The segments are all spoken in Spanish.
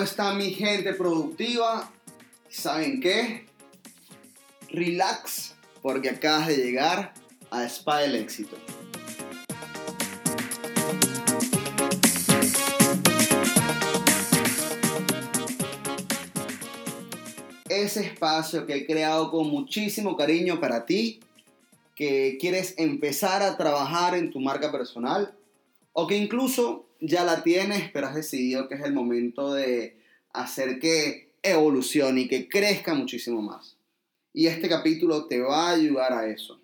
¿Cómo está mi gente productiva? ¿Saben qué? Relax, porque acabas de llegar a Spa del Éxito. Ese espacio que he creado con muchísimo cariño para ti, que quieres empezar a trabajar en tu marca personal o que incluso ya la tienes, pero has decidido que es el momento de hacer que evolucione y que crezca muchísimo más. Y este capítulo te va a ayudar a eso.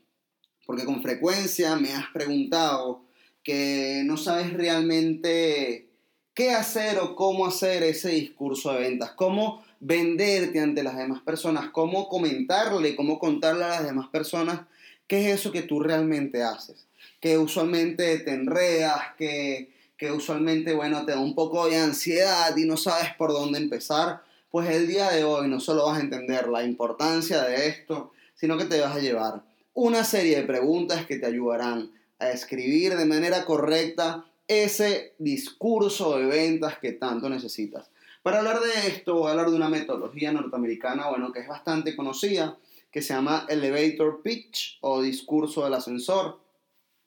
Porque con frecuencia me has preguntado que no sabes realmente qué hacer o cómo hacer ese discurso de ventas, cómo venderte ante las demás personas, cómo comentarle, cómo contarle a las demás personas qué es eso que tú realmente haces, que usualmente te enredas, que que usualmente, bueno, te da un poco de ansiedad y no sabes por dónde empezar, pues el día de hoy no solo vas a entender la importancia de esto, sino que te vas a llevar una serie de preguntas que te ayudarán a escribir de manera correcta ese discurso de ventas que tanto necesitas. Para hablar de esto, voy a hablar de una metodología norteamericana, bueno, que es bastante conocida, que se llama Elevator Pitch o discurso del ascensor.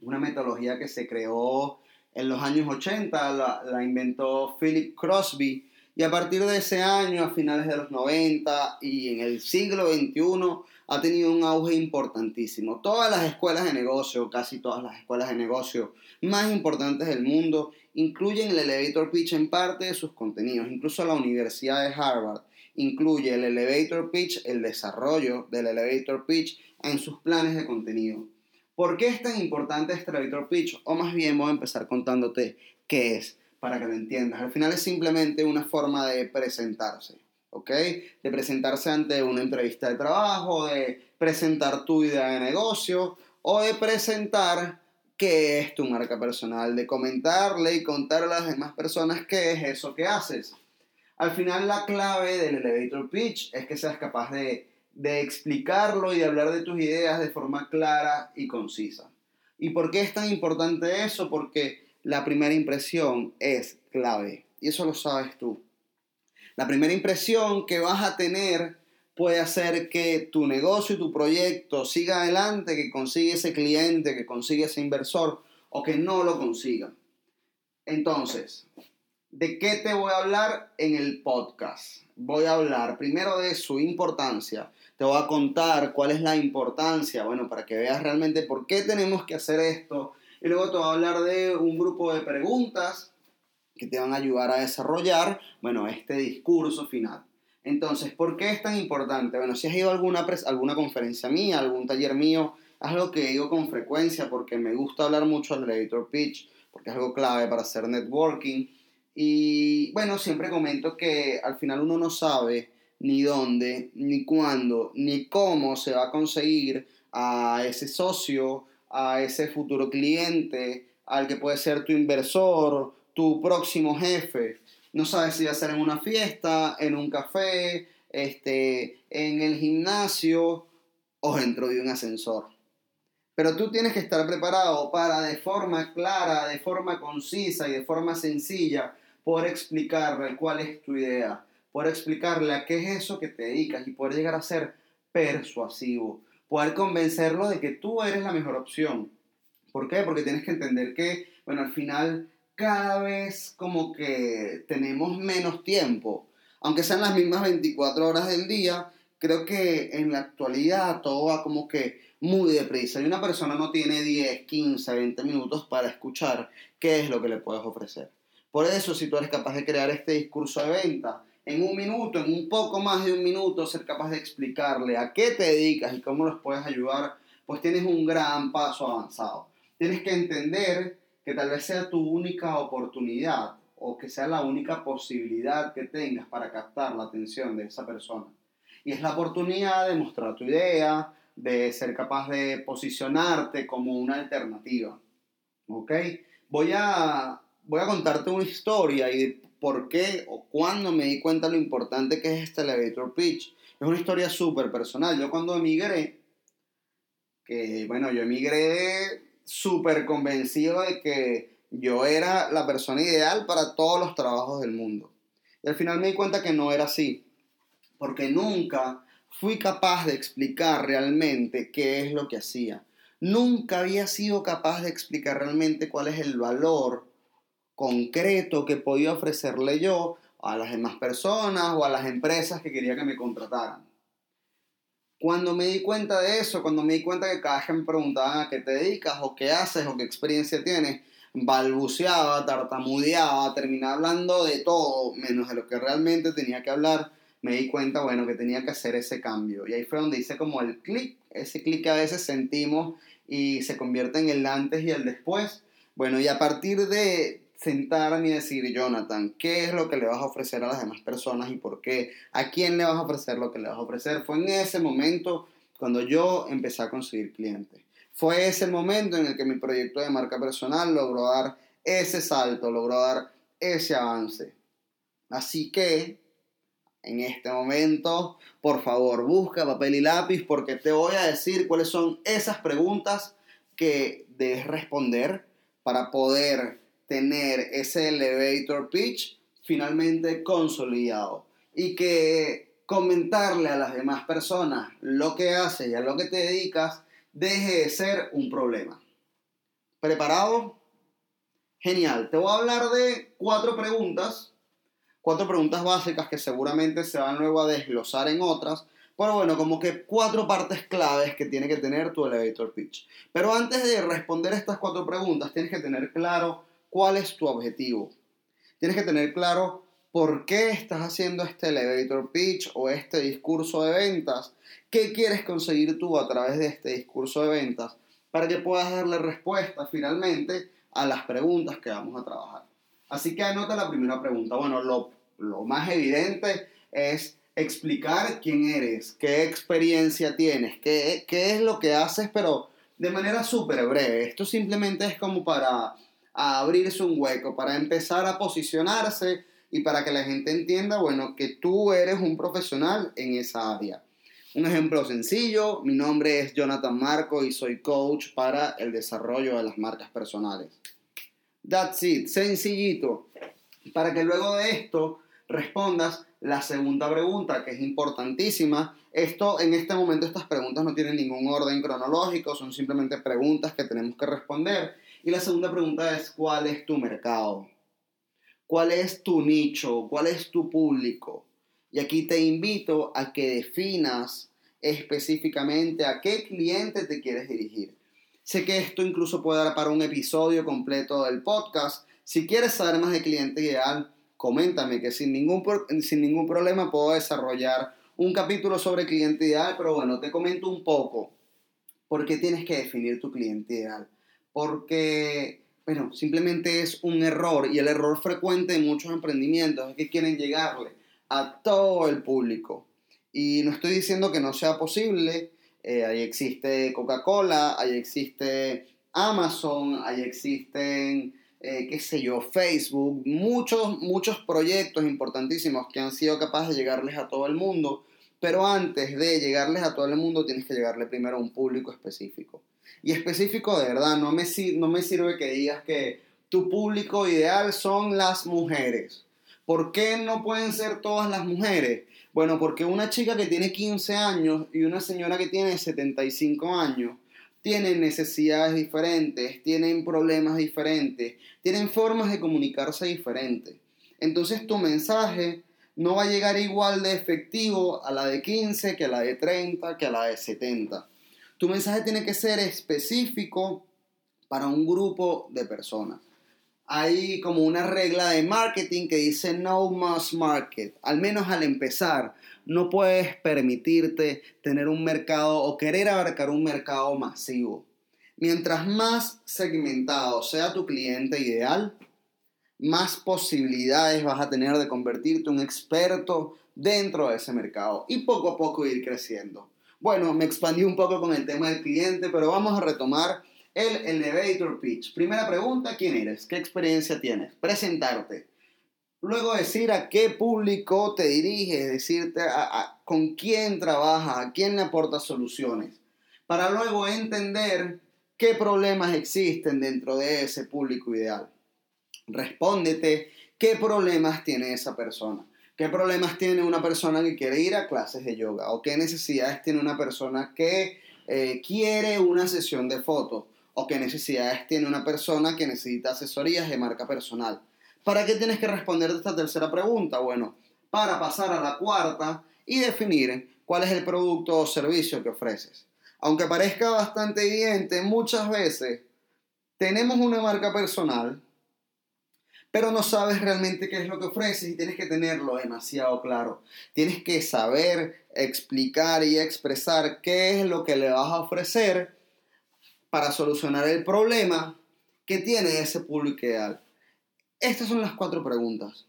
Una metodología que se creó en los años 80 la, inventó Philip Crosby y a partir de ese año, a finales de los 90 y en el siglo XXI, ha tenido un auge importantísimo. Todas las escuelas de negocio, casi todas las escuelas de negocio más importantes del mundo, incluyen el elevator pitch en parte de sus contenidos. Incluso la Universidad de Harvard incluye el elevator pitch, el desarrollo del elevator pitch en sus planes de contenido. ¿Por qué es tan importante este elevator pitch? O más bien voy a empezar contándote qué es, para que lo entiendas. Al final es simplemente una forma de presentarse, ¿ok? De presentarse ante una entrevista de trabajo, de presentar tu idea de negocio o de presentar qué es tu marca personal, de comentarle y contar a las demás personas qué es eso que haces. Al final la clave del elevator pitch es que seas capaz de de explicarlo y de hablar de tus ideas de forma clara y concisa. ¿Y por qué es tan importante eso? Porque la primera impresión es clave y eso lo sabes tú. La primera impresión que vas a tener puede hacer que tu negocio y tu proyecto siga adelante, que consiga ese cliente, que consiga ese inversor o que no lo consiga. Entonces, ¿de qué te voy a hablar en el podcast? Voy a hablar primero de su importancia, te voy a contar cuál es la importancia, bueno, para que veas realmente por qué tenemos que hacer esto. Y luego te voy a hablar de un grupo de preguntas que te van a ayudar a desarrollar, bueno, este discurso final. Entonces, ¿por qué es tan importante? Bueno, si has ido a alguna, alguna conferencia mía, algún taller mío, es algo que digo con frecuencia porque me gusta hablar mucho del elevator pitch, porque es algo clave para hacer networking. Y bueno, siempre comento que al final uno no sabe ni dónde, ni cuándo, ni cómo se va a conseguir a ese socio, a ese futuro cliente, al que puede ser tu inversor, tu próximo jefe. No sabes si va a ser en una fiesta, en un café, este, en el gimnasio o dentro de un ascensor. Pero tú tienes que estar preparado para de forma clara, de forma concisa y de forma sencilla poder explicarle cuál es tu idea, poder explicarle a qué es eso que te dedicas y poder llegar a ser persuasivo, poder convencerlo de que tú eres la mejor opción. ¿Por qué? Porque tienes que entender que, bueno, al final cada vez como que tenemos menos tiempo, aunque sean las mismas 24 horas del día, creo que en la actualidad todo va como que muy deprisa y una persona no tiene 10, 15, 20 minutos para escuchar qué es lo que le puedes ofrecer. Por eso, si tú eres capaz de crear este discurso de venta, en un minuto, en un poco más de un minuto, ser capaz de explicarle a qué te dedicas y cómo los puedes ayudar, pues tienes un gran paso avanzado. Tienes que entender que tal vez sea tu única oportunidad o que sea la única posibilidad que tengas para captar la atención de esa persona. Y es la oportunidad de mostrar tu idea, de ser capaz de posicionarte como una alternativa. ¿Ok? Voy a, voy a contarte una historia y por qué o cuándo me di cuenta lo importante que es este elevator pitch. Es una historia súper personal. Yo cuando emigré, que bueno, yo emigré súper convencido de que yo era la persona ideal para todos los trabajos del mundo. Y al final me di cuenta que no era así, porque nunca fui capaz de explicar realmente qué es lo que hacía. Nunca había sido capaz de explicar realmente cuál es el valor concreto que podía ofrecerle yo a las demás personas o a las empresas que quería que me contrataran. Cuando me di cuenta de eso, cuando me di cuenta que cada vez que me preguntaban a qué te dedicas o qué haces o qué experiencia tienes, balbuceaba, tartamudeaba, terminaba hablando de todo menos de lo que realmente tenía que hablar, me di cuenta, bueno, que tenía que hacer ese cambio. Y ahí fue donde hice como el clic, ese clic que a veces sentimos y se convierte en el antes y el después. Bueno, y a partir de sentarme y decir, Jonathan, ¿qué es lo que le vas a ofrecer a las demás personas y por qué? ¿A quién le vas a ofrecer lo que le vas a ofrecer? Fue en ese momento cuando yo empecé a conseguir clientes. Fue ese momento en el que mi proyecto de marca personal logró dar ese salto, logró dar ese avance. Así que, en este momento, por favor, busca papel y lápiz porque te voy a decir cuáles son esas preguntas que debes responder para poder tener ese elevator pitch finalmente consolidado y que comentarle a las demás personas lo que haces y a lo que te dedicas deje de ser un problema. ¿Preparado? Genial. Te voy a hablar de cuatro preguntas, cuatro preguntas básicas que seguramente se van luego a desglosar en otras, pero bueno, como que cuatro partes claves que tiene que tener tu elevator pitch. Pero antes de responder estas cuatro preguntas, tienes que tener claro cuál es tu objetivo. Tienes que tener claro por qué estás haciendo este elevator pitch o este discurso de ventas. ¿Qué quieres conseguir tú a través de este discurso de ventas para que puedas darle respuesta finalmente a las preguntas que vamos a trabajar? Así que anota la primera pregunta. Bueno, lo, más evidente es explicar quién eres, qué experiencia tienes, qué, qué es lo que haces, pero de manera súper breve. Esto simplemente es como para abrirse un hueco, para empezar a posicionarse y para que la gente entienda, bueno, que tú eres un profesional en esa área. Un ejemplo sencillo, mi nombre es Jonathan Marco y soy coach para el desarrollo de las marcas personales. That's it, sencillito. Para que luego de esto respondas la segunda pregunta, que es importantísima. Esto, en este momento, estas preguntas no tienen ningún orden cronológico, son simplemente preguntas que tenemos que responder y la segunda pregunta es, ¿cuál es tu mercado? ¿Cuál es tu nicho? ¿Cuál es tu público? Y aquí te invito a que definas específicamente a qué cliente te quieres dirigir. Sé que esto incluso puede dar para un episodio completo del podcast. Si quieres saber más de cliente ideal, coméntame que sin ningún, sin ningún problema puedo desarrollar un capítulo sobre cliente ideal, pero bueno, te comento un poco por qué tienes que definir tu cliente ideal porque, bueno, simplemente es un error y el error frecuente de muchos emprendimientos es que quieren llegarle a todo el público. Y no estoy diciendo que no sea posible, eh, ahí existe Coca-Cola, ahí existe Amazon, ahí existen, eh, qué sé yo, Facebook, muchos, muchos proyectos importantísimos que han sido capaces de llegarles a todo el mundo, pero antes de llegarles a todo el mundo tienes que llegarle primero a un público específico y específico de verdad. No me, no me sirve que digas que tu público ideal son las mujeres. ¿Por qué no pueden ser todas las mujeres? Bueno, porque una chica que tiene 15 años y una señora que tiene 75 años tienen necesidades diferentes, tienen problemas diferentes, tienen formas de comunicarse diferentes. Entonces tu mensaje no va a llegar igual de efectivo a la de 15 que a la de 30 que a la de 70. Tu mensaje tiene que ser específico para un grupo de personas. Hay como una regla de marketing que dice no must market. Al menos al empezar, no puedes permitirte tener un mercado o querer abarcar un mercado masivo. Mientras más segmentado sea tu cliente ideal, más posibilidades vas a tener de convertirte un experto dentro de ese mercado y poco a poco ir creciendo. Bueno, me expandí un poco con el tema del cliente, pero vamos a retomar el elevator pitch. Primera pregunta, ¿quién eres? ¿Qué experiencia tienes? Presentarte. Luego decir a qué público te diriges, decirte con quién trabajas, a quién le aportas soluciones, para luego entender qué problemas existen dentro de ese público ideal. Respóndete qué problemas tiene esa persona. ¿Qué problemas tiene una persona que quiere ir a clases de yoga? ¿O qué necesidades tiene una persona que eh, quiere una sesión de fotos? ¿O qué necesidades tiene una persona que necesita asesorías de marca personal? ¿Para qué tienes que responder esta tercera pregunta? Bueno, para pasar a la cuarta y definir cuál es el producto o servicio que ofreces. Aunque parezca bastante evidente, muchas veces tenemos una marca personal pero no sabes realmente qué es lo que ofreces y tienes que tenerlo demasiado claro. Tienes que saber explicar y expresar qué es lo que le vas a ofrecer para solucionar el problema que tiene ese público ideal. Estas son las cuatro preguntas.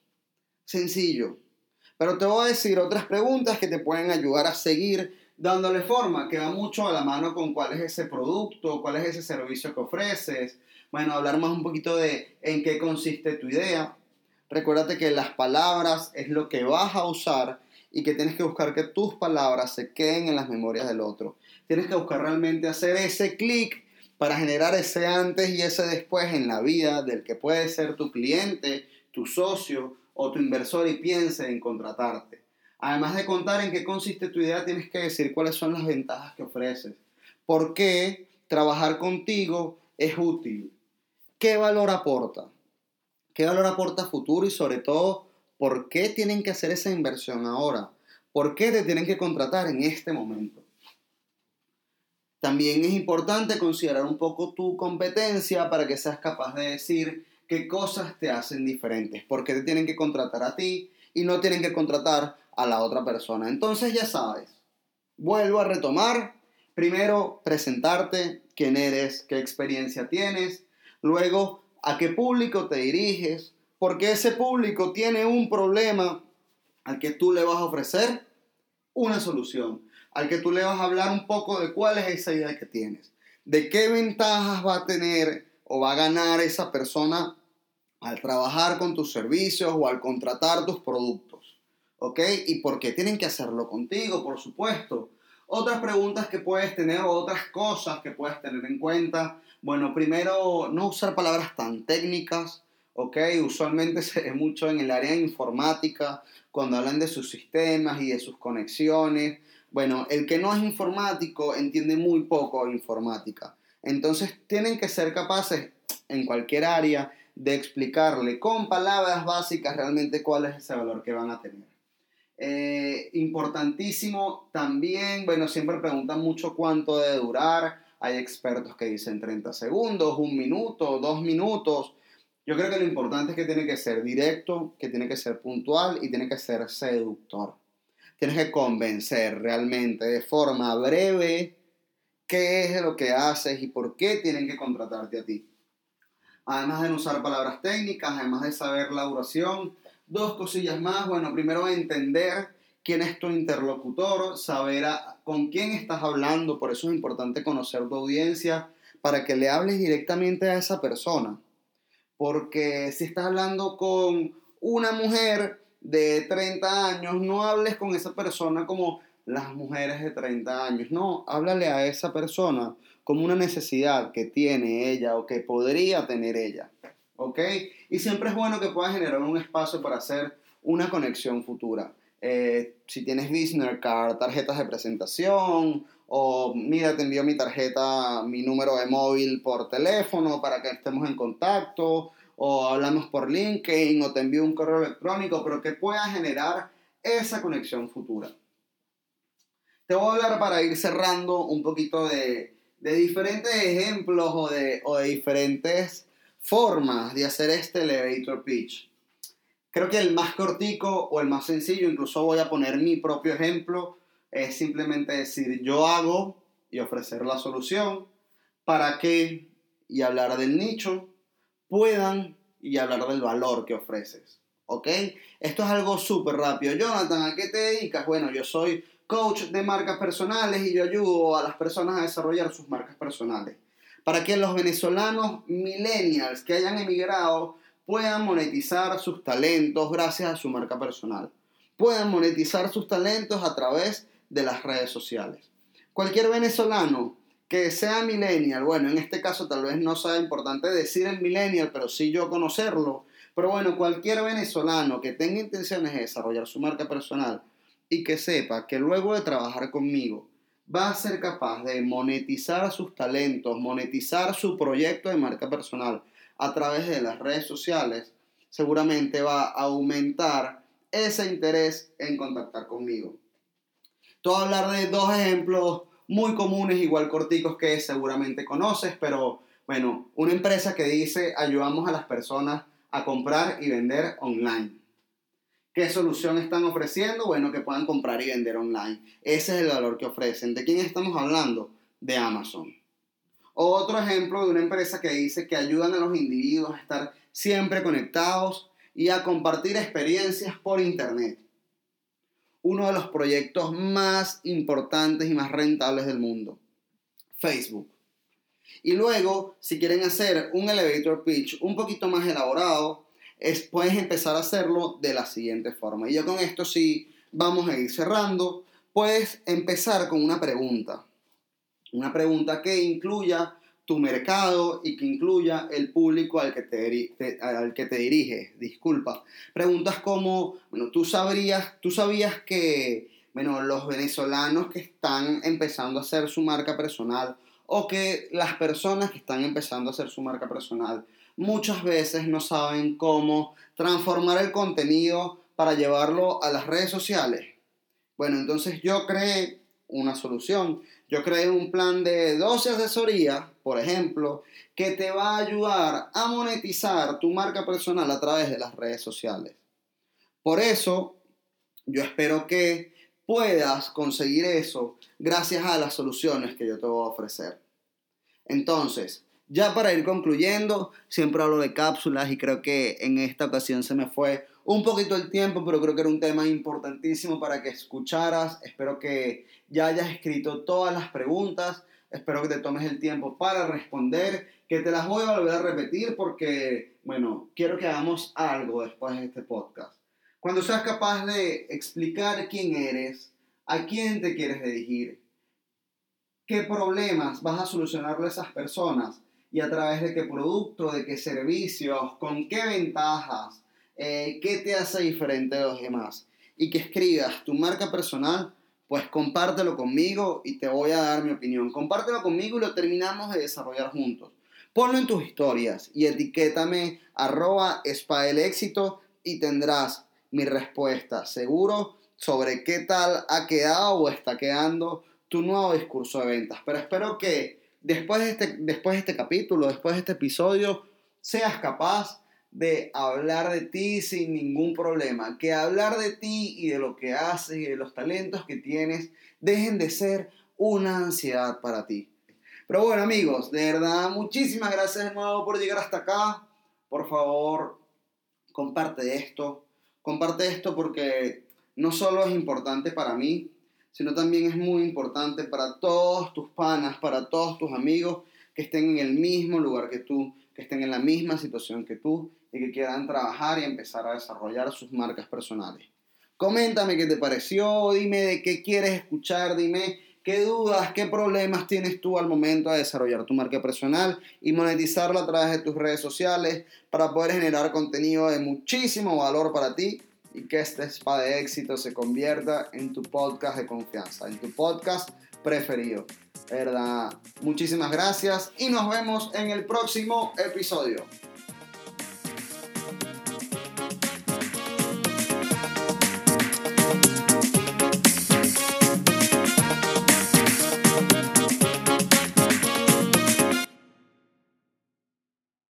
Sencillo. Pero te voy a decir otras preguntas que te pueden ayudar a seguir dándole forma, que va mucho a la mano con cuál es ese producto, cuál es ese servicio que ofreces, bueno, hablar más un poquito de en qué consiste tu idea. Recuérdate que las palabras es lo que vas a usar y que tienes que buscar que tus palabras se queden en las memorias del otro. Tienes que buscar realmente hacer ese clic para generar ese antes y ese después en la vida del que puede ser tu cliente, tu socio o tu inversor y piense en contratarte. Además de contar en qué consiste tu idea, tienes que decir cuáles son las ventajas que ofreces. ¿Por qué trabajar contigo es útil? ¿Qué valor aporta? ¿Qué valor aporta futuro y sobre todo, por qué tienen que hacer esa inversión ahora? ¿Por qué te tienen que contratar en este momento? También es importante considerar un poco tu competencia para que seas capaz de decir qué cosas te hacen diferentes, por qué te tienen que contratar a ti y no tienen que contratar a la otra persona. Entonces ya sabes, vuelvo a retomar, primero presentarte, quién eres, qué experiencia tienes, Luego, ¿a qué público te diriges? Porque ese público tiene un problema al que tú le vas a ofrecer una solución, al que tú le vas a hablar un poco de cuál es esa idea que tienes, de qué ventajas va a tener o va a ganar esa persona al trabajar con tus servicios o al contratar tus productos. ¿Ok? Y por qué tienen que hacerlo contigo, por supuesto. Otras preguntas que puedes tener o otras cosas que puedes tener en cuenta bueno, primero, no usar palabras tan técnicas, ¿ok? Usualmente se ve mucho en el área informática, cuando hablan de sus sistemas y de sus conexiones. Bueno, el que no es informático entiende muy poco informática. Entonces, tienen que ser capaces, en cualquier área, de explicarle con palabras básicas realmente cuál es ese valor que van a tener. Eh, importantísimo también, bueno, siempre preguntan mucho cuánto debe durar. Hay expertos que dicen 30 segundos, un minuto, dos minutos. Yo creo que lo importante es que tiene que ser directo, que tiene que ser puntual y tiene que ser seductor. Tienes que convencer realmente de forma breve qué es lo que haces y por qué tienen que contratarte a ti. Además de usar palabras técnicas, además de saber la duración, dos cosillas más. Bueno, primero entender quién es tu interlocutor, saber con quién estás hablando, por eso es importante conocer tu audiencia para que le hables directamente a esa persona. Porque si estás hablando con una mujer de 30 años, no hables con esa persona como las mujeres de 30 años, no, háblale a esa persona como una necesidad que tiene ella o que podría tener ella. ¿Ok? Y siempre es bueno que puedas generar un espacio para hacer una conexión futura. Eh, si tienes business card, tarjetas de presentación, o mira, te envío mi tarjeta, mi número de móvil por teléfono para que estemos en contacto, o hablamos por LinkedIn, o te envío un correo electrónico, pero que pueda generar esa conexión futura. Te voy a hablar para ir cerrando un poquito de, de diferentes ejemplos o de, o de diferentes formas de hacer este elevator pitch. Creo que el más cortico o el más sencillo, incluso voy a poner mi propio ejemplo, es simplemente decir yo hago y ofrecer la solución para que, y hablar del nicho, puedan y hablar del valor que ofreces. ¿Ok? Esto es algo súper rápido. Jonathan, ¿a qué te dedicas? Bueno, yo soy coach de marcas personales y yo ayudo a las personas a desarrollar sus marcas personales. Para que los venezolanos millennials que hayan emigrado puedan monetizar sus talentos gracias a su marca personal. Puedan monetizar sus talentos a través de las redes sociales. Cualquier venezolano que sea millennial, bueno, en este caso tal vez no sea importante decir el millennial, pero sí yo conocerlo, Pero bueno, cualquier venezolano que tenga intenciones de desarrollar su marca personal y que sepa que luego de trabajar conmigo va a ser capaz de monetizar sus talentos, monetizar su proyecto de marca personal a través de las redes sociales, seguramente va a aumentar ese interés en contactar conmigo. A hablar de dos ejemplos muy comunes, igual corticos que seguramente conoces, pero bueno, una empresa que dice ayudamos a las personas a comprar y vender online. ¿Qué solución están ofreciendo? Bueno, que puedan comprar y vender online. Ese es el valor que ofrecen. ¿De quién estamos hablando? De Amazon. Otro ejemplo de una empresa que dice que ayudan a los individuos a estar siempre conectados y a compartir experiencias por Internet. Uno de los proyectos más importantes y más rentables del mundo. Facebook. Y luego, si quieren hacer un elevator pitch un poquito más elaborado, es, puedes empezar a hacerlo de la siguiente forma. Y yo con esto sí vamos a ir cerrando. Puedes empezar con una pregunta. Una pregunta que incluya tu mercado y que incluya el público al que te, al que te diriges. Disculpa. Preguntas como, bueno, tú sabrías, tú sabías que, bueno, los venezolanos que están empezando a hacer su marca personal o que las personas que están empezando a hacer su marca personal muchas veces no saben cómo transformar el contenido para llevarlo a las redes sociales. Bueno, entonces yo creé una solución. Yo creé un plan de 12 asesorías, por ejemplo, que te va a ayudar a monetizar tu marca personal a través de las redes sociales. Por eso, yo espero que puedas conseguir eso gracias a las soluciones que yo te voy a ofrecer. Entonces, ya para ir concluyendo, siempre hablo de cápsulas y creo que en esta ocasión se me fue un poquito el tiempo, pero creo que era un tema importantísimo para que escucharas. Espero que ya hayas escrito todas las preguntas. Espero que te tomes el tiempo para responder, que te las voy a volver a repetir porque, bueno, quiero que hagamos algo después de este podcast. Cuando seas capaz de explicar quién eres, a quién te quieres dirigir, qué problemas vas a solucionarle a esas personas, y a través de qué producto, de qué servicios, con qué ventajas, eh, qué te hace diferente de los demás. Y que escribas tu marca personal, pues compártelo conmigo y te voy a dar mi opinión. Compártelo conmigo y lo terminamos de desarrollar juntos. Ponlo en tus historias y etiquétame arroba éxito y tendrás mi respuesta seguro sobre qué tal ha quedado o está quedando tu nuevo discurso de ventas. Pero espero que después de, este, después de este capítulo, después de este episodio, seas capaz de hablar de ti sin ningún problema. Que hablar de ti y de lo que haces y de los talentos que tienes dejen de ser una ansiedad para ti. Pero bueno amigos, de verdad, muchísimas gracias de nuevo por llegar hasta acá. Por favor, comparte esto. Comparte esto porque no solo es importante para mí, sino también es muy importante para todos tus panas, para todos tus amigos que estén en el mismo lugar que tú, que estén en la misma situación que tú y que quieran trabajar y empezar a desarrollar sus marcas personales. Coméntame qué te pareció, dime de qué quieres escuchar, dime qué dudas, qué problemas tienes tú al momento de desarrollar tu marca personal y monetizarla a través de tus redes sociales para poder generar contenido de muchísimo valor para ti y que este spa de éxito se convierta en tu podcast de confianza, en tu podcast preferido. ¿Verdad? Muchísimas gracias y nos vemos en el próximo episodio.